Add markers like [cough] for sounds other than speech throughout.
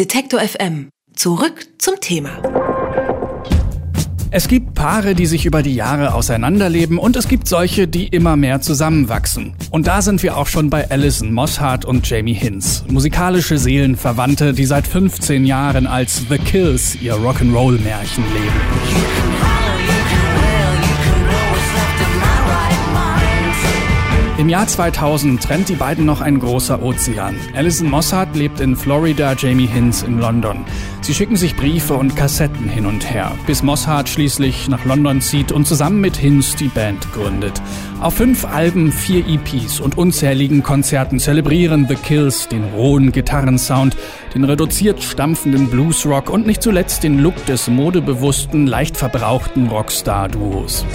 Detektor FM. Zurück zum Thema. Es gibt Paare, die sich über die Jahre auseinanderleben und es gibt solche, die immer mehr zusammenwachsen. Und da sind wir auch schon bei Alison Mosshart und Jamie Hinz. Musikalische Seelenverwandte, die seit 15 Jahren als The Kills ihr Rock'n'Roll-Märchen leben. Im Jahr 2000 trennt die beiden noch ein großer Ozean. Alison Mossart lebt in Florida, Jamie Hinz in London. Sie schicken sich Briefe und Kassetten hin und her, bis Mossart schließlich nach London zieht und zusammen mit Hinz die Band gründet. Auf fünf Alben, vier EPs und unzähligen Konzerten zelebrieren The Kills den rohen Gitarrensound, den reduziert stampfenden Bluesrock und nicht zuletzt den Look des modebewussten, leicht verbrauchten Rockstar-Duos.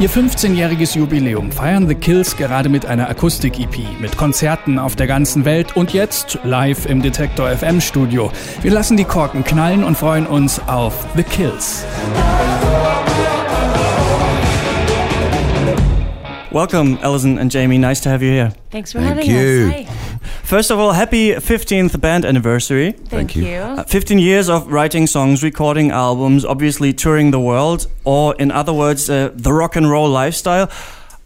Ihr 15-jähriges Jubiläum feiern The Kills gerade mit einer Akustik-EP, mit Konzerten auf der ganzen Welt und jetzt live im Detektor FM Studio. Wir lassen die Korken knallen und freuen uns auf The Kills. Welcome, Alison and Jamie. Nice to have you here. Thanks for Thank having you. us. Hi. First of all, happy 15th band anniversary. Thank, you. you. Uh, 15 years of writing songs, recording albums, obviously touring the world, or in other words, uh, the rock and roll lifestyle.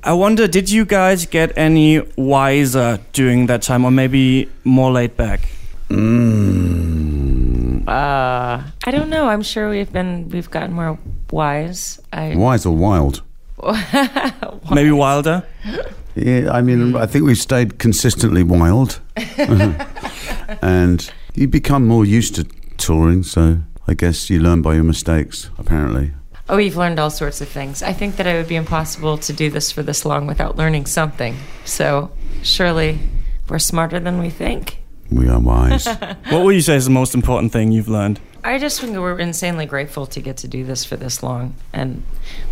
I wonder, did you guys get any wiser during that time, or maybe more laid back? Mm, Uh, I don't know. I'm sure we've been we've gotten more wise. I wise or wild? [laughs] Maybe wilder? [laughs] Yeah, I mean, hmm. I think we've stayed consistently wild, [laughs] uh-huh. and you become more used to touring. So I guess you learn by your mistakes. Apparently, oh, you've learned all sorts of things. I think that it would be impossible to do this for this long without learning something. So surely we're smarter than we think. we are wise. [laughs] What would you say is the most important thing you've learned? I just think we're insanely grateful to get to do this for this long. And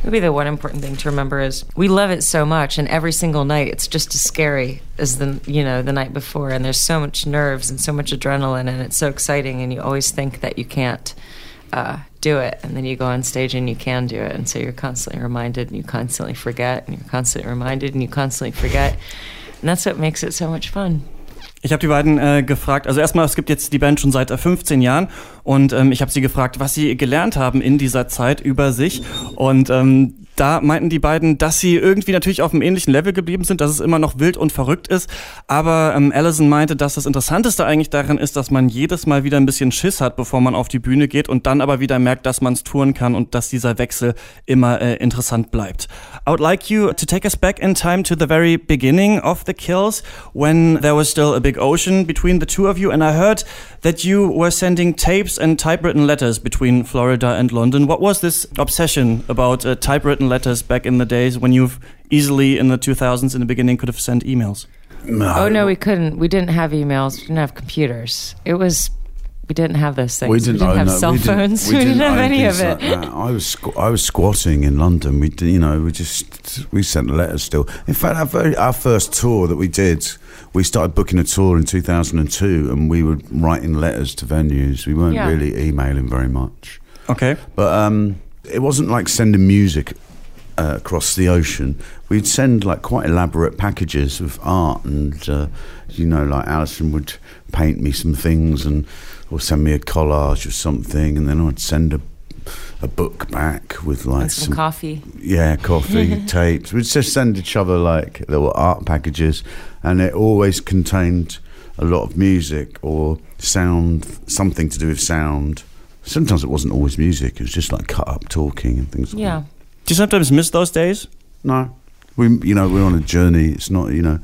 maybe the one important thing to remember is we love it so much, and every single night it's just as scary as the you know the night before. And there's so much nerves and so much adrenaline, and it's so exciting. And you always think that you can't uh, do it, and then you go on stage and you can do it. And so you're constantly reminded, and you constantly forget, and you're constantly reminded, and you constantly forget. And that's what makes it so much fun. Ich habe die beiden äh, gefragt, also erstmal, es gibt jetzt die Band schon seit äh, 15 Jahren und ähm, ich habe sie gefragt, was sie gelernt haben in dieser Zeit über sich und ähm, da meinten die beiden, dass sie irgendwie natürlich auf einem ähnlichen Level geblieben sind, dass es immer noch wild und verrückt ist, aber ähm, Allison meinte, dass das Interessanteste eigentlich daran ist, dass man jedes Mal wieder ein bisschen Schiss hat, bevor man auf die Bühne geht und dann aber wieder merkt, dass man es touren kann und dass dieser Wechsel immer äh, interessant bleibt. I would like you to take us back in time to the very beginning of the Kills, when there was still a big ocean between the two of you, and I heard that you were sending tapes and typewritten letters between Florida and London. What was this obsession about uh, typewritten letters back in the days when you've easily in the 2000s in the beginning could have sent emails? Oh no, we couldn't. We didn't have emails. We didn't have computers. It was. We didn't have those things. we didn't, oh, have no, cell we didn't- phones. We [laughs] didn't, have any of it. like. I was squ- I was squatting in London. We did, you know we just we sent letters still. In fact, our very, our first tour that we did, we started booking a tour in 2002, and we were writing letters to venues. We weren't Yeah. really emailing very much. Okay. But um, it wasn't like sending music uh, across the ocean. We'd send like quite elaborate packages of art, and uh, you know, like Alison would paint me some things, and or send me a collage or something, and then I'd send a a book back with like And some some coffee. yeah, coffee, [laughs] tapes. We'd just send each other like little art packages, and it always contained a lot of music or sound, something to do with sound. Sometimes it wasn't always music; it was just like cut up talking and things. like Yeah. Do you sometimes miss those days? No, we, you know, we're on a journey. It's not, you know.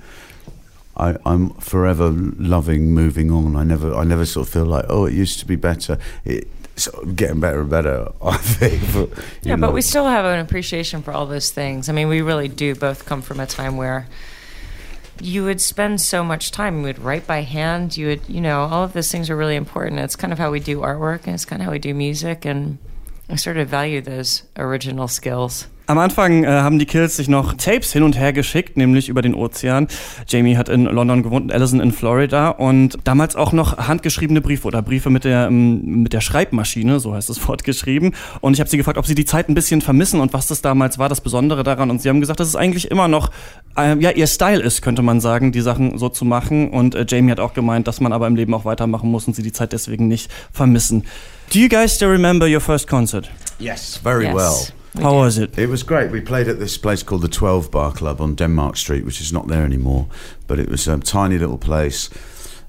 I, I'm forever loving moving on. I never, I never sort of feel like, oh, it used to be better. It's sort of getting better and better. [laughs] I think. But, Yeah, know. but we still have an appreciation for all those things. I mean, we really do both come from a time where you would spend so much time. You would write by hand. You would, you know, all of those things are really important. It's kind of how we do artwork, and it's kind of how we do music. And I sort of value those original skills. Am Anfang äh, haben die Kills sich noch Tapes hin und her geschickt, nämlich über den Ozean. Jamie hat in London gewohnt und Allison in Florida und damals auch noch handgeschriebene Briefe oder Briefe mit der, ähm, mit der Schreibmaschine, so heißt das [laughs] Wort geschrieben. Und ich habe sie gefragt, ob sie die Zeit ein bisschen vermissen und was das damals war, das Besondere daran. Und sie haben gesagt, dass es eigentlich immer noch äh, ja, ihr Style ist, könnte man sagen, die Sachen so zu machen. Und äh, Jamie hat auch gemeint, dass man aber im Leben auch weitermachen muss und sie die Zeit deswegen nicht vermissen. Do you guys still remember your first concert? Yes, very Yes. well. We How do. was it? It was great. We played at this place called the 12 Bar Club on Denmark Street, which is not there anymore, but it was a tiny little place.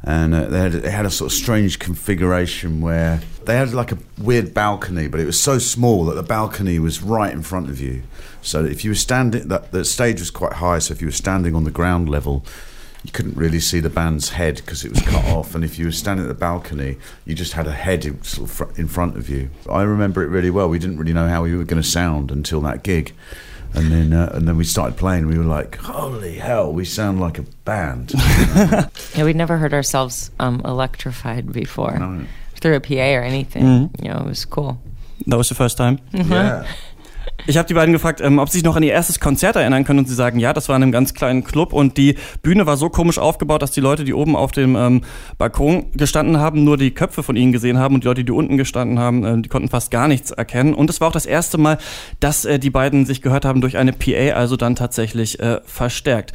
And uh, they, had, they had a sort of strange configuration where they had like a weird balcony, but it was so small that the balcony was right in front of you. So if you were standing, that the stage was quite high, so if you were standing on the ground level, you couldn't really see the band's head because it was cut [laughs] off. And if you were standing at the balcony, you just had a head in, sort of fr- in front of you. I remember it really well. We didn't really know how we were going to sound until that gig. And then, uh, and then we started playing. And we were like, "Holy hell, we sound like a band!" [laughs] Yeah, we'd never heard ourselves um, electrified before No. through a PA or anything. Mhm. You know, it was cool. That was the first time. yeah. Ich habe die beiden gefragt, ähm, ob sie sich noch an ihr erstes Konzert erinnern können und sie sagen, ja, das war in einem ganz kleinen Club und die Bühne war so komisch aufgebaut, dass die Leute, die oben auf dem ähm, Balkon gestanden haben, nur die Köpfe von ihnen gesehen haben und die Leute, die unten gestanden haben, äh, die konnten fast gar nichts erkennen. Und es war auch das erste Mal, dass äh, die beiden sich gehört haben durch eine PA, also dann tatsächlich äh, verstärkt.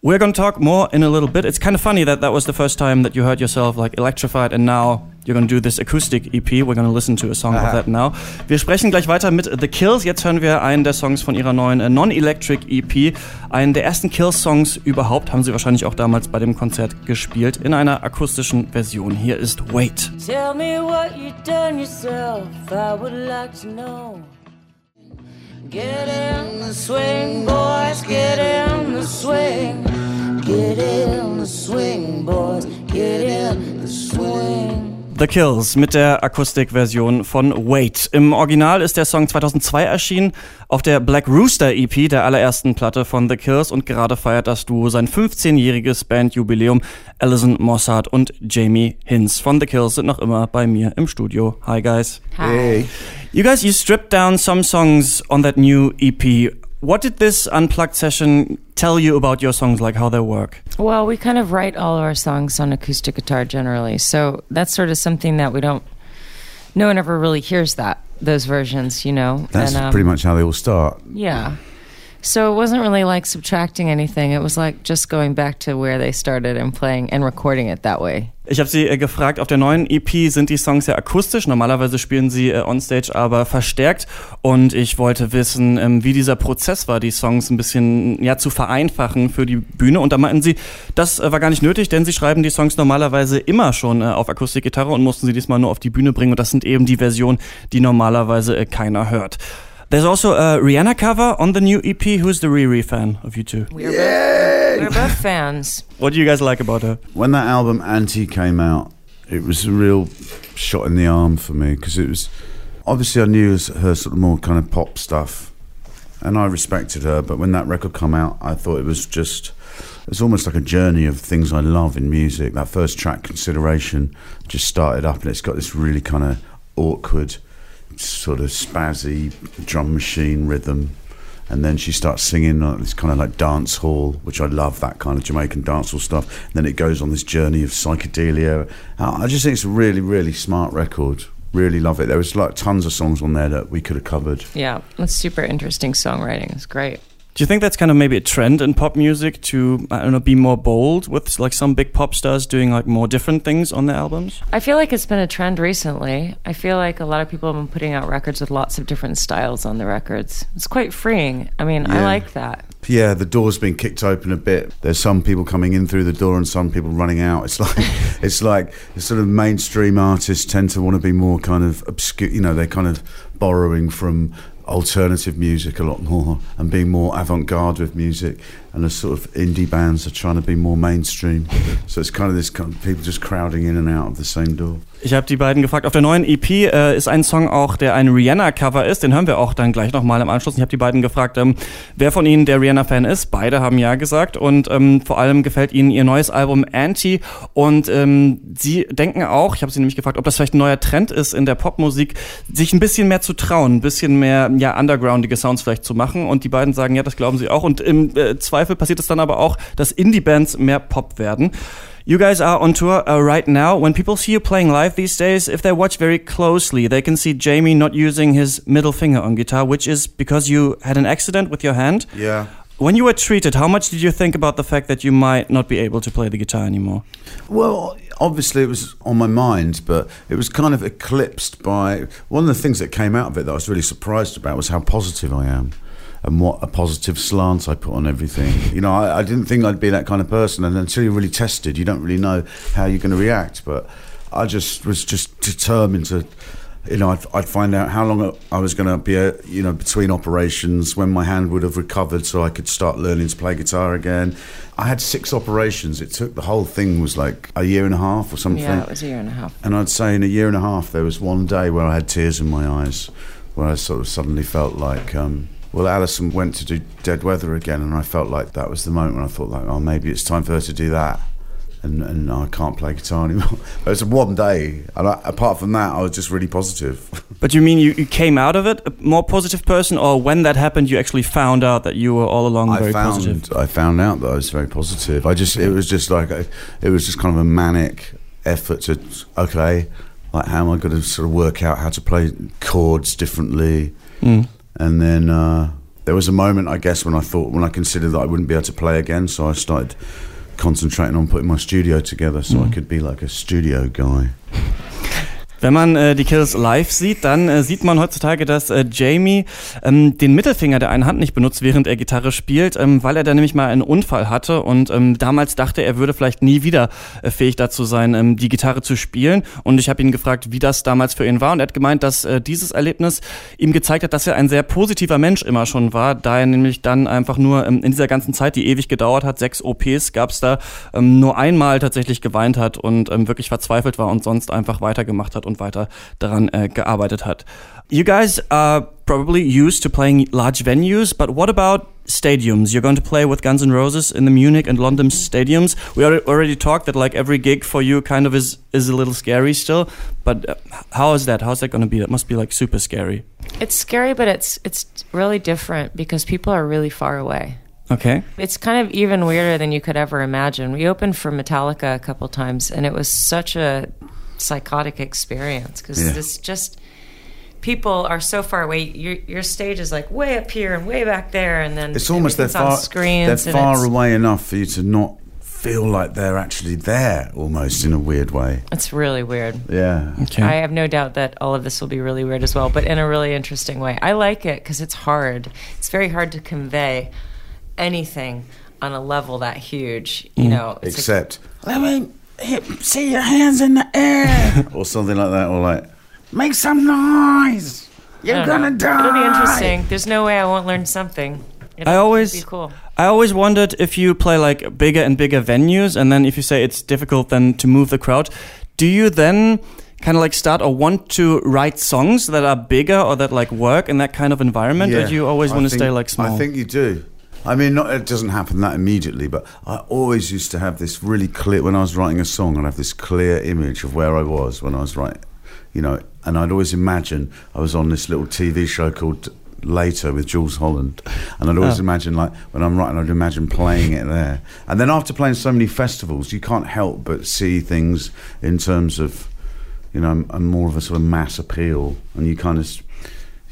We're to talk more in a little bit. It's kind of funny that that was the first time that you heard yourself like electrified and now you're going to do this acoustic EP. We're going to listen to a song of that now. Wir sprechen gleich weiter mit The Kills. Jetzt hören wir einen der Songs von ihrer neuen äh, Non-Electric EP. Einen der ersten Kills-Songs überhaupt. Haben sie wahrscheinlich auch damals bei dem Konzert gespielt. In einer akustischen Version. Hier ist Wait. Tell me what you done yourself. I would like to know. Get in the swing, boys. Get in the swing. Get in the swing, boys. Get in the swing. The Kills mit der Akustikversion von Wait. Im Original ist der Song 2002 erschienen auf der Black Rooster EP, der allerersten Platte von The Kills und gerade feiert das Duo sein 15-jähriges Bandjubiläum. Alison Mossad und Jamie Hinz von The Kills sind noch immer bei mir im Studio. Hi guys. Hi. You guys, you stripped down some songs on that new EP. What did this unplugged session tell you about your songs, like how they work? Well, we kind of write all of our songs on acoustic guitar generally. So that's sort of something that we don't, no one ever really hears that, those versions, you know? That's And, um, pretty much how they all start. Yeah. So it wasn't really like subtracting anything. It was like just going back to where they started and playing and recording it that way. Ich habe sie äh, gefragt, auf der neuen EP sind die Songs ja akustisch, normalerweise spielen sie äh, onstage aber verstärkt und ich wollte wissen, ähm, wie dieser Prozess war, die Songs ein bisschen ja zu vereinfachen für die Bühne und da meinten sie, das äh, war gar nicht nötig, denn sie schreiben die Songs normalerweise immer schon äh, auf Akustikgitarre und mussten sie diesmal nur auf die Bühne bringen und das sind eben die Versionen, die normalerweise äh, keiner hört. There's also a Rihanna cover on the new EP. Who's the Riri fan of you two? We're, both, we're both fans. What do you guys like about her? When that album Anti came out, it was a real shot in the arm for me because it was obviously I knew her sort of more kind of pop stuff, and I respected her. But when that record came out, I thought it was just it's almost like a journey of things I love in music. That first track, Consideration, just started up, and it's got this really kind of awkward, sort of spazzy drum machine rhythm and then she starts singing uh, like this kind of like dance hall, which I love that kind of Jamaican dance hall stuff. And then it goes on this journey of psychedelia. I I just think it's a really, really smart record. Really love it. There was like tons of songs on there that we could have covered. Yeah, that's super interesting songwriting. It's great. Do you think that's kind of maybe a trend in pop music to I don't know be more bold with like some big pop stars doing like more different things on their albums? I feel like it's been a trend recently. I feel like a lot of people have been putting out records with lots of different styles on the records. It's quite freeing. I mean, I like that. Yeah, the door's been kicked open a bit. There's some people coming in through the door and some people running out. It's like [laughs] it's like the sort of mainstream artists tend to want to be more kind of obscure. You know, they're kind of borrowing from alternative music a lot more and being more avant-garde with music. And the sort of indie bands are trying to be more mainstream. so it's kind of this kind of people just crowding in and out of the same door. Ich habe die beiden gefragt, auf der neuen EP äh, ist ein Song auch, der ein Rihanna-Cover ist. Den hören wir auch dann gleich nochmal im Anschluss. Ich habe die beiden gefragt, ähm, wer von ihnen der Rihanna-Fan ist. Beide haben ja gesagt. Und ähm, vor allem gefällt ihnen ihr neues Album Anti. Und ähm, sie denken auch, ich habe sie nämlich gefragt, ob das vielleicht ein neuer Trend ist in der Popmusik, sich ein bisschen mehr zu trauen, ein bisschen mehr ja, undergroundige Sounds vielleicht zu machen. Und die beiden sagen, ja, das glauben sie auch. Und im äh, Zweifel passiert es dann aber auch, dass Indie-Bands mehr Pop werden. You guys are on tour uh, right now. When people see you playing live these days, if they watch very closely, they can see Jamie not using his middle finger on guitar, which is because you had an accident with your hand. Yeah. When you were treated, how much did you think about the fact that you might not be able to play the guitar anymore? Well, obviously it was on my mind, but it was kind of eclipsed by one of the things that came out of it that I was really surprised about was how positive I am. And what a positive slant I put on everything. You know, I, I didn't think I'd be that kind of person, and until you're really tested, you don't really know how you're going to react. But I just was just determined to you know, I'd, I'd find out how long I was going to be, uh, you know, between operations, when my hand would have recovered so I could start learning to play guitar again. I had six operations. It took, the whole thing was like a year and a half or something. Yeah, it was a year and a half. And I'd say in a year and a half, there was one day where I had tears in my eyes, where I sort of suddenly felt like, um, well, Alison went to do Dead Weather again, and I felt like that was the moment when I thought, like, oh, maybe it's time for her to do that. And, and I can't play guitar anymore. [laughs] But it's one day, and I, apart from that, I was just really positive. [laughs] But you mean you, you came out of it a more positive person, or when that happened, you actually found out that you were all along very found positive? I found out that I was very positive. I just it was just like it was just kind of a manic effort to okay, like how am I going to sort of work out how to play chords differently, Mm. And then uh, there was a moment I guess when I thought when I considered that I wouldn't be able to play again, so I started concentrating on putting my studio together so I could be like a studio guy. Wenn man äh, die Kills live sieht, dann äh, sieht man heutzutage, dass äh, Jamie ähm, den Mittelfinger der einen Hand nicht benutzt, während er Gitarre spielt, ähm, weil er da nämlich mal einen Unfall hatte und ähm, damals dachte, er würde vielleicht nie wieder äh, fähig dazu sein, ähm, die Gitarre zu spielen. Und ich habe ihn gefragt, wie das damals für ihn war und er hat gemeint, dass äh, dieses Erlebnis ihm gezeigt hat, dass er ein sehr positiver Mensch immer schon war, da er nämlich dann einfach nur ähm, in dieser ganzen Zeit, die ewig gedauert hat, sechs OPs, gab es da ähm, nur einmal tatsächlich geweint hat und ähm, wirklich verzweifelt war und sonst einfach weitergemacht hat und weiter daran äh, gearbeitet hat. You guys are probably used to playing large venues, but what about stadiums? You're going to play with Guns N' Roses in the Munich and London stadiums. We already talked that like every gig for you kind of is is a little scary still, but uh, how is that? How's that going to be? That must be like super scary. It's scary, but it's it's really different because people are really far away. Okay. It's kind of even weirder than you could ever imagine. We opened for Metallica a couple times, and it was such a psychotic experience because Yeah. this just people are so far away. Your your stage is like way up here and way back there, and then It's almost they're everything's on far screens. they're far it's, away enough for you to not feel like they're actually there almost in a weird way. It's really weird. Yeah. Okay. I have no doubt that all of this will be really weird as well, but in a really interesting way. I like it because it's hard. It's very hard to convey anything on a level that huge. You mm. know, it's like- Except Let me hit, [laughs] see your hands in the air. [laughs] or something like that or like Make some noise. You're gonna know. die. It'll be interesting. There's no way I won't learn something. It'll, I always- be cool. I always wondered if you play like bigger and bigger venues, and then if you say it's difficult then to move the crowd, do you then kind of like start or want to write songs that are bigger or that like work in that kind of environment, or do you always I want to stay like small? I think you do. I mean, not, it doesn't happen that immediately, but I always used to have this really clear. When I was writing a song, I'd have this clear image of where I was when I was writing, you know, and I'd always imagine I was on this little TV show called Later with Jools Holland, and I'd always Oh. imagine like when I'm writing, I'd imagine playing it there, and then after playing so many festivals, you can't help but see things in terms of, you know, a more of a sort of mass appeal, and you kind of,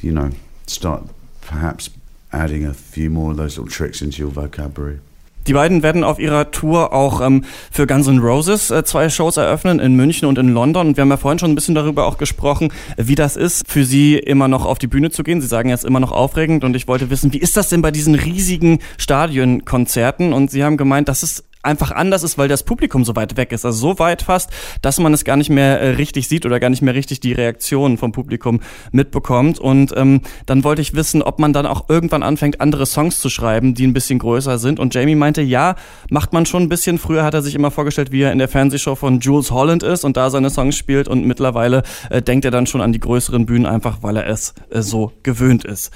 you know, start perhaps adding a few more of those little tricks into your vocabulary. Die beiden werden auf ihrer Tour auch ähm, für Guns N' Roses äh, zwei Shows eröffnen in München und in London. Und wir haben ja vorhin schon ein bisschen darüber auch gesprochen, wie das ist, für sie immer noch auf die Bühne zu gehen. Sie sagen jetzt immer noch aufregend und ich wollte wissen, wie ist das denn bei diesen riesigen Stadionkonzerten? Und sie haben gemeint, das ist einfach anders ist, weil das Publikum so weit weg ist. Also so weit fast, dass man es gar nicht mehr äh, richtig sieht oder gar nicht mehr richtig die Reaktionen vom Publikum mitbekommt. Und ähm, dann wollte ich wissen, ob man dann auch irgendwann anfängt, andere Songs zu schreiben, die ein bisschen größer sind. Und Jamie meinte, ja, macht man schon ein bisschen. Früher hat er sich immer vorgestellt, wie er in der Fernsehshow von Jules Holland ist und da seine Songs spielt. Und mittlerweile äh, denkt er dann schon an die größeren Bühnen, einfach weil er es äh, so gewöhnt ist.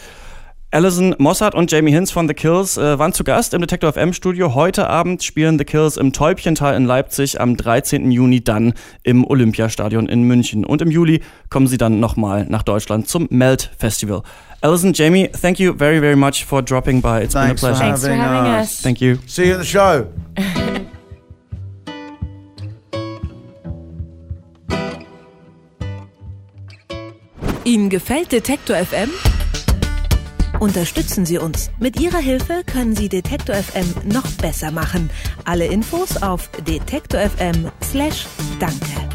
Alison Mossad und Jamie Hinz von The Kills äh, waren zu Gast im Detektor FM Studio. Heute Abend spielen The Kills im Täubchental in Leipzig, am 13. Juni dann im Olympiastadion in München. Und im Juli kommen sie dann nochmal nach Deutschland zum Melt Festival. Alison, Jamie, thank you very, very much for dropping by. It's Thanks been a for pleasure. Thanks for having us. us. Thank you. See you at the show. [laughs] Ihnen gefällt Detektor FM? Unterstützen Sie uns. Mit Ihrer Hilfe können Sie Detektor FM noch besser machen. Alle Infos auf detektor.fm/danke.